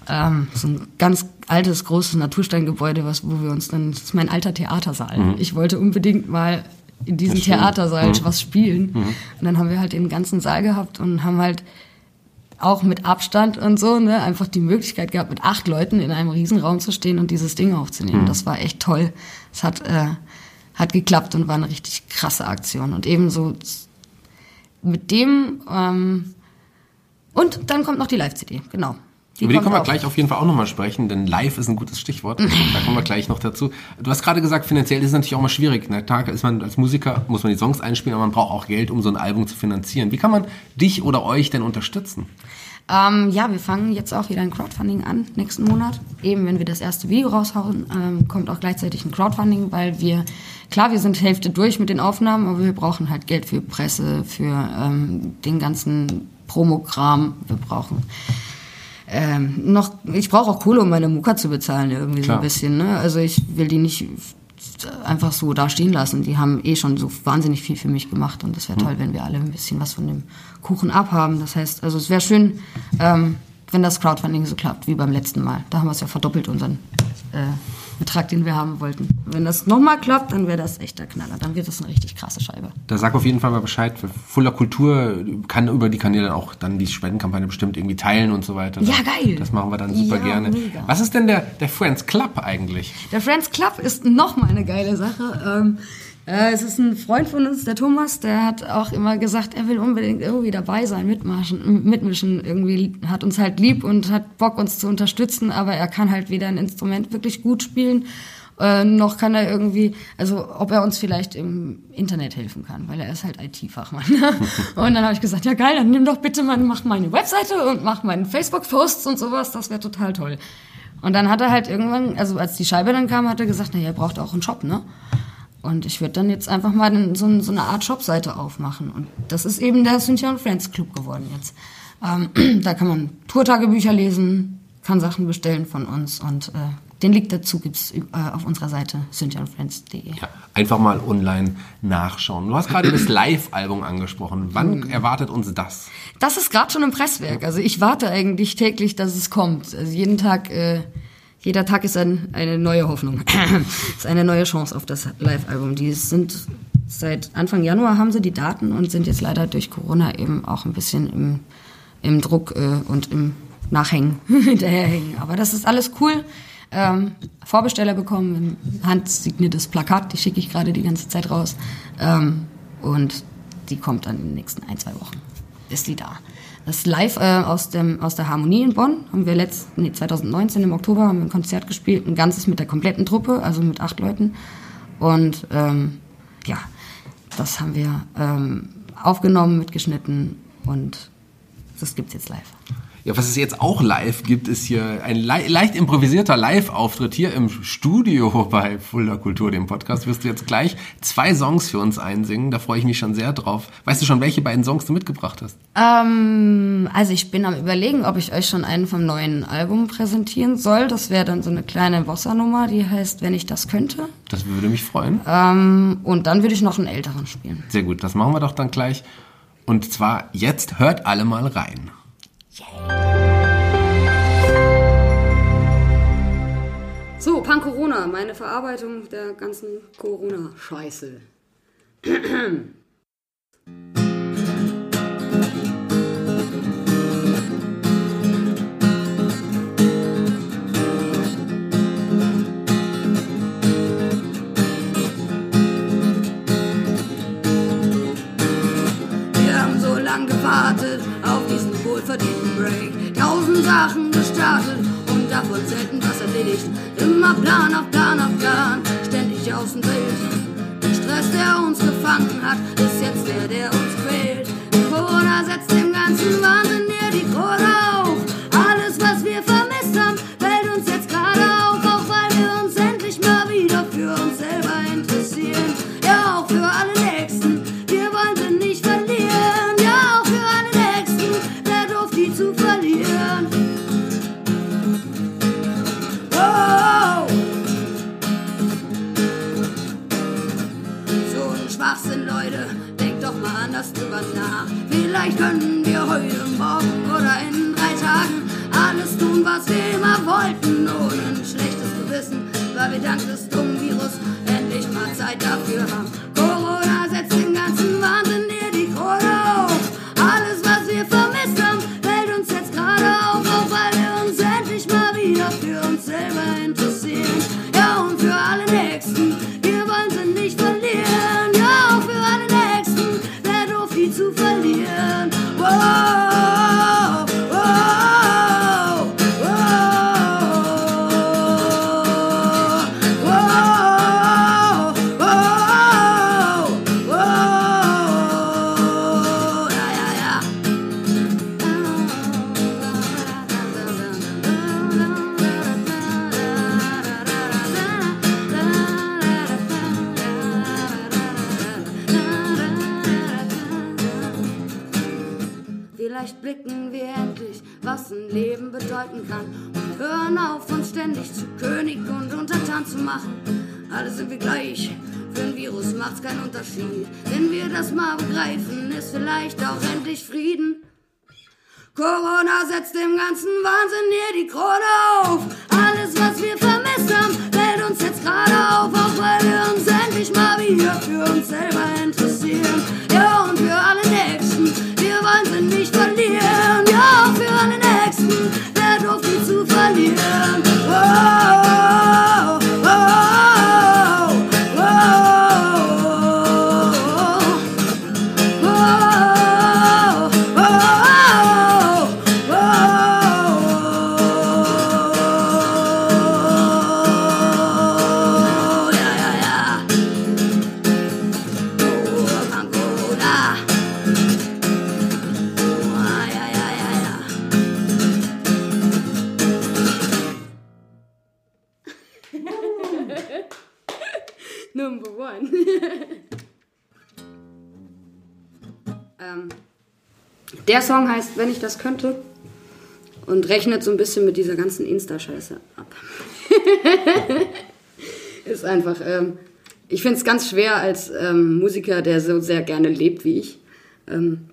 Ähm, so ein ganz altes, großes Natursteingebäude, was, wo wir uns dann, das ist mein alter Theatersaal. Ich wollte unbedingt mal in diesem. Theatersaal was spielen. Und dann haben wir halt den ganzen Saal gehabt und haben halt auch mit Abstand und so, ne, einfach die Möglichkeit gehabt, mit acht Leuten in einem Riesenraum zu stehen und dieses Ding aufzunehmen. Das war echt toll. Es hat, äh, hat geklappt und war eine richtig krasse Aktion. Und ebenso mit dem, ähm, und dann kommt noch die Live-CD, genau. Über die können wir auch. gleich auf jeden Fall auch nochmal sprechen, denn live ist ein gutes Stichwort. Da kommen wir gleich noch dazu. Du hast gerade gesagt, finanziell ist es natürlich auch mal schwierig. Na klar ist man als Musiker, muss man die Songs einspielen, aber man braucht auch Geld, um so ein Album zu finanzieren. Wie kann man dich oder euch denn unterstützen? Ähm, ja, wir fangen jetzt auch wieder ein Crowdfunding an, nächsten Monat. Eben, wenn wir das erste Video raushauen, ähm, kommt auch gleichzeitig ein Crowdfunding, weil wir, klar, wir sind Hälfte durch mit den Aufnahmen, aber wir brauchen halt Geld für Presse, für ähm, den ganzen Promokram. Wir brauchen ähm, noch, ich brauche auch Kohle, um meine Mucke zu bezahlen, irgendwie so Klar. ein bisschen. Ne? Also ich will die nicht einfach so da stehen lassen. Die haben eh schon so wahnsinnig viel für mich gemacht und das wäre toll, wenn wir alle ein bisschen was von dem Kuchen abhaben. Das heißt, also es wäre schön, ähm, wenn das Crowdfunding so klappt wie beim letzten Mal. Da haben wir es ja verdoppelt, unseren äh, Betrag, den wir haben wollten. Wenn das nochmal klappt, dann wäre das echt der Knaller. Dann wird das eine richtig krasse Scheibe. Da sag auf jeden Fall mal Bescheid. Fuller Kultur kann über die Kanäle auch dann die Spendenkampagne bestimmt irgendwie teilen und so weiter. Ja, geil. Das machen wir dann super Ja, gerne. mega. Was ist denn der, der Friends Club eigentlich? Der Friends Club ist nochmal eine geile Sache. Ähm, Äh, es ist ein Freund von uns, der Thomas, der hat auch immer gesagt, er will unbedingt irgendwie dabei sein, mitmachen, mitmischen. Irgendwie hat uns halt lieb und hat Bock, uns zu unterstützen, aber er kann halt weder ein Instrument wirklich gut spielen, äh, noch kann er irgendwie, also ob er uns vielleicht im Internet helfen kann, weil er ist halt IT-Fachmann. und dann habe ich gesagt, ja geil, dann nimm doch bitte mal, mach meine Webseite und mach meinen Facebook-Posts und sowas, das wäre total toll. Und dann hat er halt irgendwann, also als die Scheibe dann kam, hat er gesagt, naja, er braucht auch einen Shop, ne? Und ich würde dann jetzt einfach mal so, so eine Art Shopseite aufmachen. Und das ist eben der Cynthia Friends Club geworden jetzt. Ähm, da kann man Tourtagebücher lesen, kann Sachen bestellen von uns und äh, den Link dazu gibt's äh, auf unserer Seite cynthiaandfriends.de. Ja, einfach mal online nachschauen. Du hast gerade das Live-Album angesprochen. Wann mhm. erwartet uns das? Das ist gerade schon im Presswerk. Also ich warte eigentlich täglich, dass es kommt. Also jeden Tag... Äh, jeder Tag ist ein, eine neue Hoffnung. ist eine neue Chance auf das Live-Album. Die sind seit Anfang Januar haben sie die Daten und sind jetzt leider durch Corona eben auch ein bisschen im, im Druck äh, und im Nachhängen hinterherhängen. Aber das ist alles cool. Ähm, Vorbesteller bekommen, ein handsigniertes Plakat, die schicke ich gerade die ganze Zeit raus. Ähm, und die kommt dann in den nächsten ein, zwei Wochen. Ist die da. Das live äh, aus, dem, aus der Harmonie in Bonn haben wir letzt, nee, 2019 im Oktober haben wir ein Konzert gespielt, ein ganzes mit der kompletten Truppe, also mit acht Leuten. Und ähm, ja, das haben wir ähm, aufgenommen, mitgeschnitten und das gibt's jetzt live. Ja, was es jetzt auch live gibt, ist hier ein le leicht improvisierter Live-Auftritt hier im Studio bei Fulda Kultur, dem Podcast. Wirst du jetzt gleich zwei Songs für uns einsingen. Da freue ich mich schon sehr drauf. Weißt du schon, welche beiden Songs du mitgebracht hast? Ähm, also ich bin am überlegen, ob ich euch schon einen vom neuen Album präsentieren soll. Das wäre dann so eine kleine Bossa-Nummer, die heißt Wenn ich das könnte. Das würde mich freuen. Ähm, und dann würde ich noch einen älteren spielen. Sehr gut, das machen wir doch dann gleich. Und zwar jetzt hört alle mal rein. So, Pan Corona, meine Verarbeitung der ganzen Corona-Scheiße. Wir haben so lange gewartet auf diesen wohlverdienten Break. Tausend Sachen gestartet davon selten was erledigt. Immer Plan auf Plan auf Plan, ständig aus dem Bild. Der Stress, der uns gefangen hat, ist jetzt der, der uns quält. Corona setzt dem ganzen Wahnsinn hier die Krone auf. Anders drüber nach. Vielleicht können wir heute, morgen oder in drei Tagen alles tun, was wir immer wollten, ohne ein schlechtes Gewissen, weil wir dank des dummen Wenn ich das könnte und rechnet so ein bisschen mit dieser ganzen Insta-Scheiße ab. ist einfach, ähm, ich finde es ganz schwer als ähm, Musiker, der so sehr gerne lebt wie ich, ähm,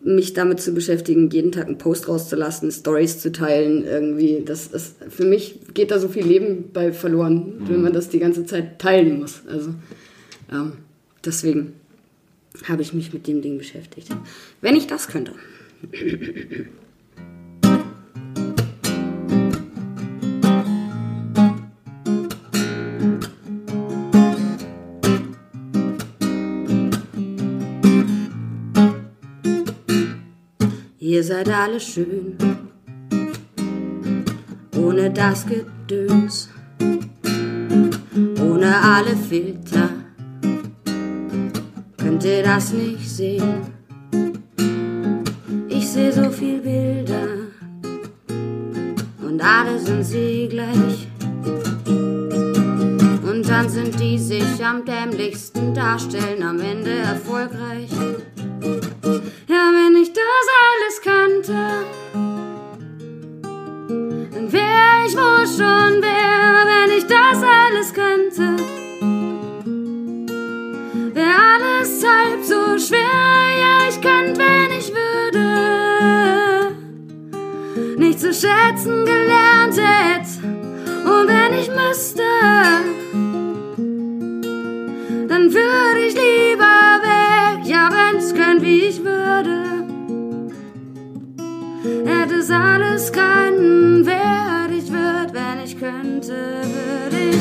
mich damit zu beschäftigen, jeden Tag einen Post rauszulassen, Stories zu teilen, irgendwie. Das, das, für mich geht da so viel Leben bei verloren, mhm. wenn man das die ganze Zeit teilen muss. Also ähm, deswegen habe ich mich mit dem Ding beschäftigt. Wenn ich das könnte. Ihr seid alle schön, ohne das Gedöns, ohne alle Filter. Könnt ihr das nicht sehen? Sehe so viel Bilder und alle sind sie gleich. Und dann sind die sich am dämlichsten darstellen, am Ende erfolgreich. Schätzen gelernt hätte, und wenn ich müsste, dann würde ich lieber weg, ja, wenn's könnt, wie ich würde hätte es alles keinen Wert. Ich würde, wenn ich könnte, würde ich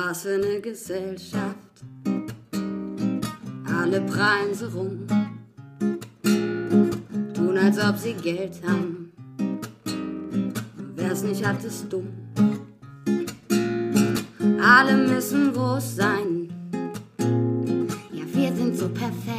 Was für eine Gesellschaft, alle prallen so rum als ob sie Geld haben. Wer's nicht hat, ist dumm. Alle müssen groß sein. Ja, wir sind so perfekt.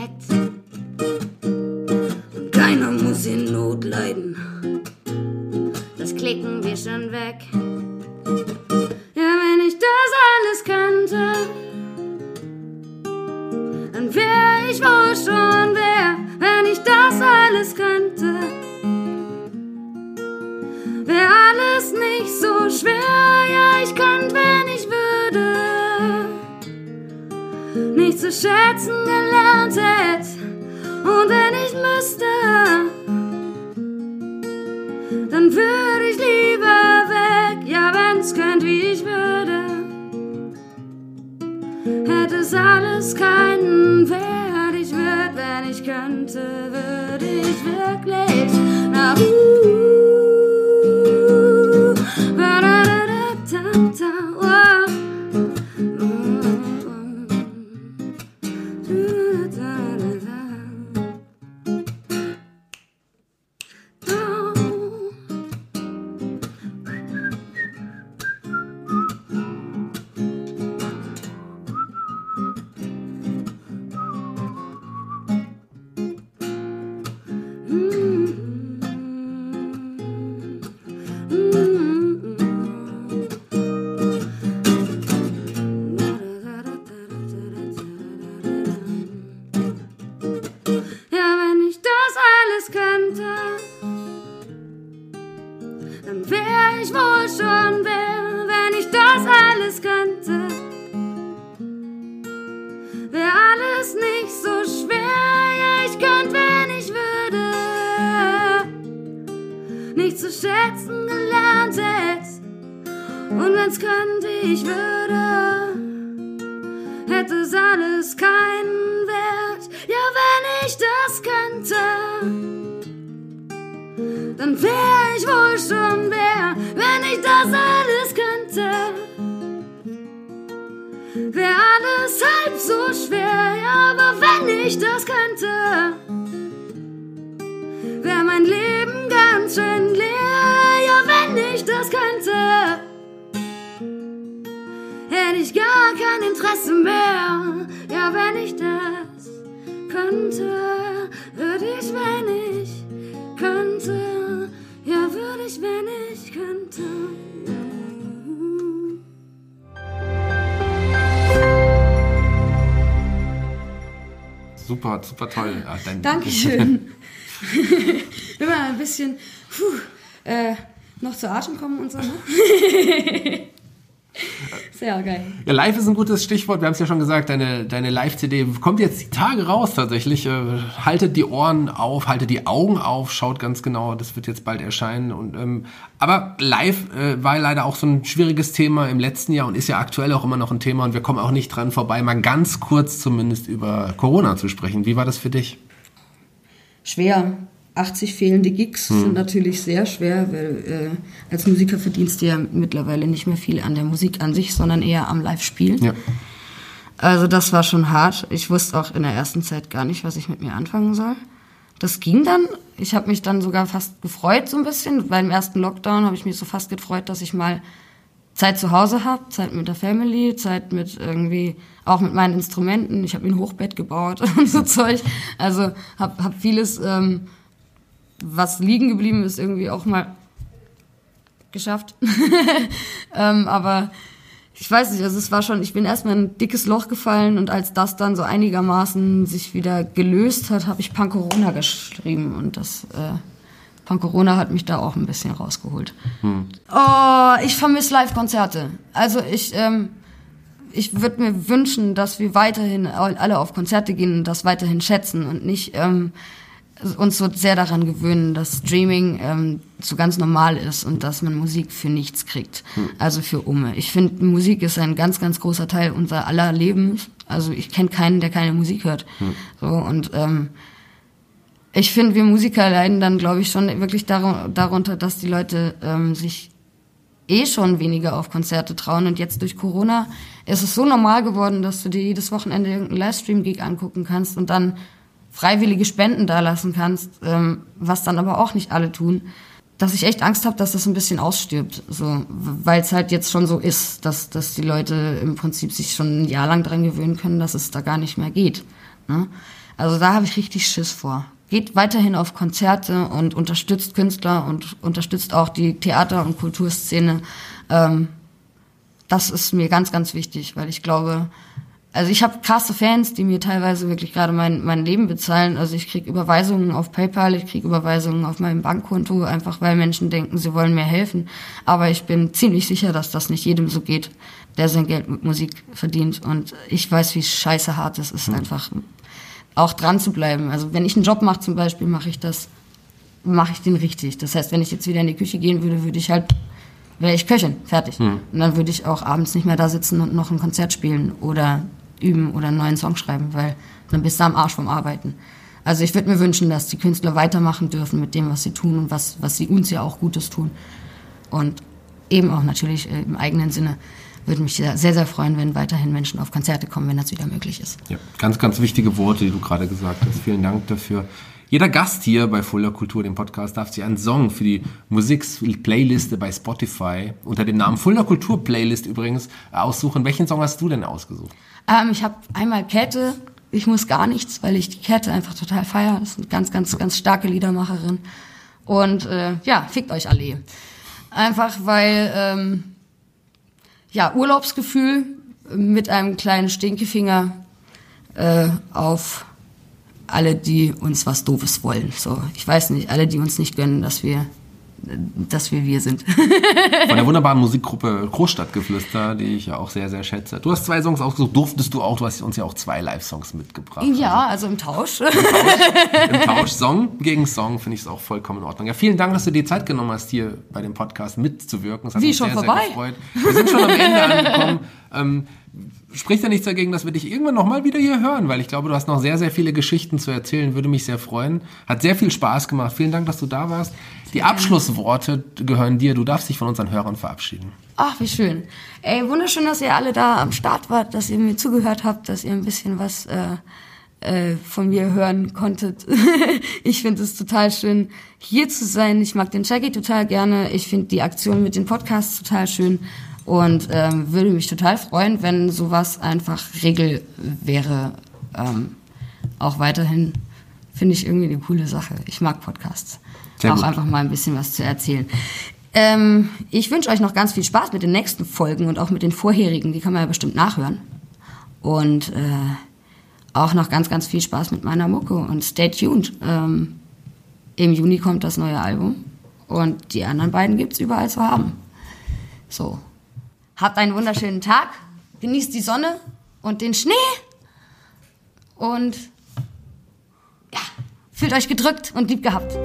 Super, super toll. Ach, dein- Dankeschön. Immer ein bisschen puh, äh, noch zu Atem kommen und so. Ne? Sehr geil. Ja, live ist ein gutes Stichwort. Wir haben es ja schon gesagt, deine, deine Live-CD kommt jetzt die Tage raus tatsächlich. Äh, haltet die Ohren auf, haltet die Augen auf, schaut ganz genau, das wird jetzt bald erscheinen. Und, ähm, aber live äh, war leider auch so ein schwieriges Thema im letzten Jahr und ist ja aktuell auch immer noch ein Thema und wir kommen auch nicht dran vorbei, mal ganz kurz zumindest über Corona zu sprechen. Wie war das für dich? Schwer. 80 fehlende Gigs sind natürlich sehr schwer, weil äh, als Musiker verdienst du ja mittlerweile nicht mehr viel an der Musik an sich, sondern eher am Live-Spielen. Ja. Also das war schon hart. Ich wusste auch in der ersten Zeit gar nicht, was ich mit mir anfangen soll. Das ging dann. Ich habe mich dann sogar fast gefreut so ein bisschen. Beim ersten Lockdown habe ich mich so fast gefreut, dass ich mal Zeit zu Hause habe, Zeit mit der Family, Zeit mit irgendwie auch mit meinen Instrumenten. Ich habe mir ein Hochbett gebaut und so Zeug. Also habe hab vieles, ähm, was liegen geblieben ist, irgendwie auch mal geschafft. ähm, aber ich weiß nicht, also es war schon, ich bin erstmal in ein dickes Loch gefallen und als das dann so einigermaßen sich wieder gelöst hat, habe ich Pancorona geschrieben und das äh, Pancorona hat mich da auch ein bisschen rausgeholt. Oh, ich vermisse Live-Konzerte. Also ich, ähm, ich würde mir wünschen, dass wir weiterhin alle auf Konzerte gehen und das weiterhin schätzen und nicht ähm, uns so sehr daran gewöhnen, dass Streaming ähm, so ganz normal ist und dass man Musik für nichts kriegt. Also für Umme. Ich finde, Musik ist ein ganz, ganz großer Teil unser aller Lebens. Also ich kenne keinen, der keine Musik hört. So und ähm, ich finde, wir Musiker leiden dann, glaube ich, schon wirklich dar darunter, dass die Leute ähm, sich eh schon weniger auf Konzerte trauen. Und jetzt durch Corona ist es so normal geworden, dass du dir jedes Wochenende irgendeinen Livestream-Gig angucken kannst und dann freiwillige Spenden dalassen kannst, ähm, was dann aber auch nicht alle tun, dass ich echt Angst habe, dass das ein bisschen ausstirbt. So, weil es halt jetzt schon so ist, dass, dass die Leute im Prinzip sich schon ein Jahr lang dran gewöhnen können, dass es da gar nicht mehr geht. Ne? Also da habe ich richtig Schiss vor. Geht weiterhin auf Konzerte und unterstützt Künstler und unterstützt auch die Theater- und Kulturszene. Ähm, das ist mir ganz, ganz wichtig, weil ich glaube, also ich habe krasse Fans, die mir teilweise wirklich gerade mein, mein Leben bezahlen. Also ich krieg Überweisungen auf PayPal, ich krieg Überweisungen auf meinem Bankkonto, einfach weil Menschen denken, sie wollen mir helfen. Aber ich bin ziemlich sicher, dass das nicht jedem so geht, der sein Geld mit Musik verdient. Und ich weiß, wie scheiße hart es ist, einfach auch dran zu bleiben. Also wenn ich einen Job mache zum Beispiel, mache ich das, mache ich den richtig. Das heißt, wenn ich jetzt wieder in die Küche gehen würde, würde ich halt, wäre ich Köchin, fertig. Und dann würde ich auch abends nicht mehr da sitzen und noch ein Konzert spielen oder üben oder einen neuen Song schreiben, weil dann bist du am Arsch vom Arbeiten. Also ich würde mir wünschen, dass die Künstler weitermachen dürfen mit dem, was sie tun und was, was sie uns ja auch Gutes tun. Und eben auch natürlich äh, im eigenen Sinne würde mich sehr, sehr, freuen, wenn weiterhin Menschen auf Konzerte kommen, wenn das wieder möglich ist. Ja, ganz, ganz wichtige Worte, die du gerade gesagt hast. Vielen Dank dafür. Jeder Gast hier bei Fuller Kultur, dem Podcast, darf sich einen Song für die Musik-Playliste bei Spotify unter dem Namen Fuller Kultur Playlist übrigens aussuchen. Welchen Song hast du denn ausgesucht? Ähm, ich habe einmal Käthe, ich muss gar nichts, weil ich die Käthe einfach total feiere. Das ist eine ganz, ganz, ganz starke Liedermacherin. Und äh, ja, fickt euch alle. Einfach weil, ähm, ja, Urlaubsgefühl mit einem kleinen Stinkefinger äh, auf alle, die uns was Doofes wollen. So, ich weiß nicht, alle, die uns nicht gönnen, dass wir, dass wir wir sind. Von der wunderbaren Musikgruppe Großstadtgeflüster, die ich ja auch sehr, sehr schätze. Du hast zwei Songs ausgesucht, durftest du auch, du hast uns ja auch zwei Live-Songs mitgebracht. ja, also im Tausch. Im Tausch Song gegen Song finde ich es auch vollkommen in Ordnung. Ja, vielen Dank, dass du dir Zeit genommen hast, hier bei dem Podcast mitzuwirken. Es hat Wie, uns schon sehr, vorbei? Sehr gefreut. Wir sind schon am Ende angekommen. Ähm, spricht ja nichts dagegen, dass wir dich irgendwann nochmal wieder hier hören, weil ich glaube, du hast noch sehr, sehr viele Geschichten zu erzählen. Würde mich sehr freuen. Hat sehr viel Spaß gemacht. Vielen Dank, dass du da warst. Die Abschlussworte gehören dir. Du darfst dich von unseren Hörern verabschieden. Ach, wie schön. Ey, wunderschön, dass ihr alle da am Start wart, dass ihr mir zugehört habt, dass ihr ein bisschen was äh, äh, von mir hören konntet. ich finde es total schön, hier zu sein. Ich mag den Jackie total gerne. Ich finde die Aktion mit den Podcasts total schön und ähm, würde mich total freuen, wenn sowas einfach Regel wäre, ähm, auch weiterhin finde ich irgendwie eine coole Sache. Ich mag Podcasts. Sehr auch gut. einfach mal ein bisschen was zu erzählen. Ähm, ich wünsche euch noch ganz viel Spaß mit den nächsten Folgen und auch mit den vorherigen. Die kann man ja bestimmt nachhören. Und äh, auch noch ganz, ganz viel Spaß mit meiner Mucke. Und stay tuned. Ähm, Im Juni kommt das neue Album. Und die anderen beiden gibt's überall zu haben. So. Habt einen wunderschönen Tag. Genießt die Sonne und den Schnee. Und ja, fühlt euch gedrückt und lieb gehabt.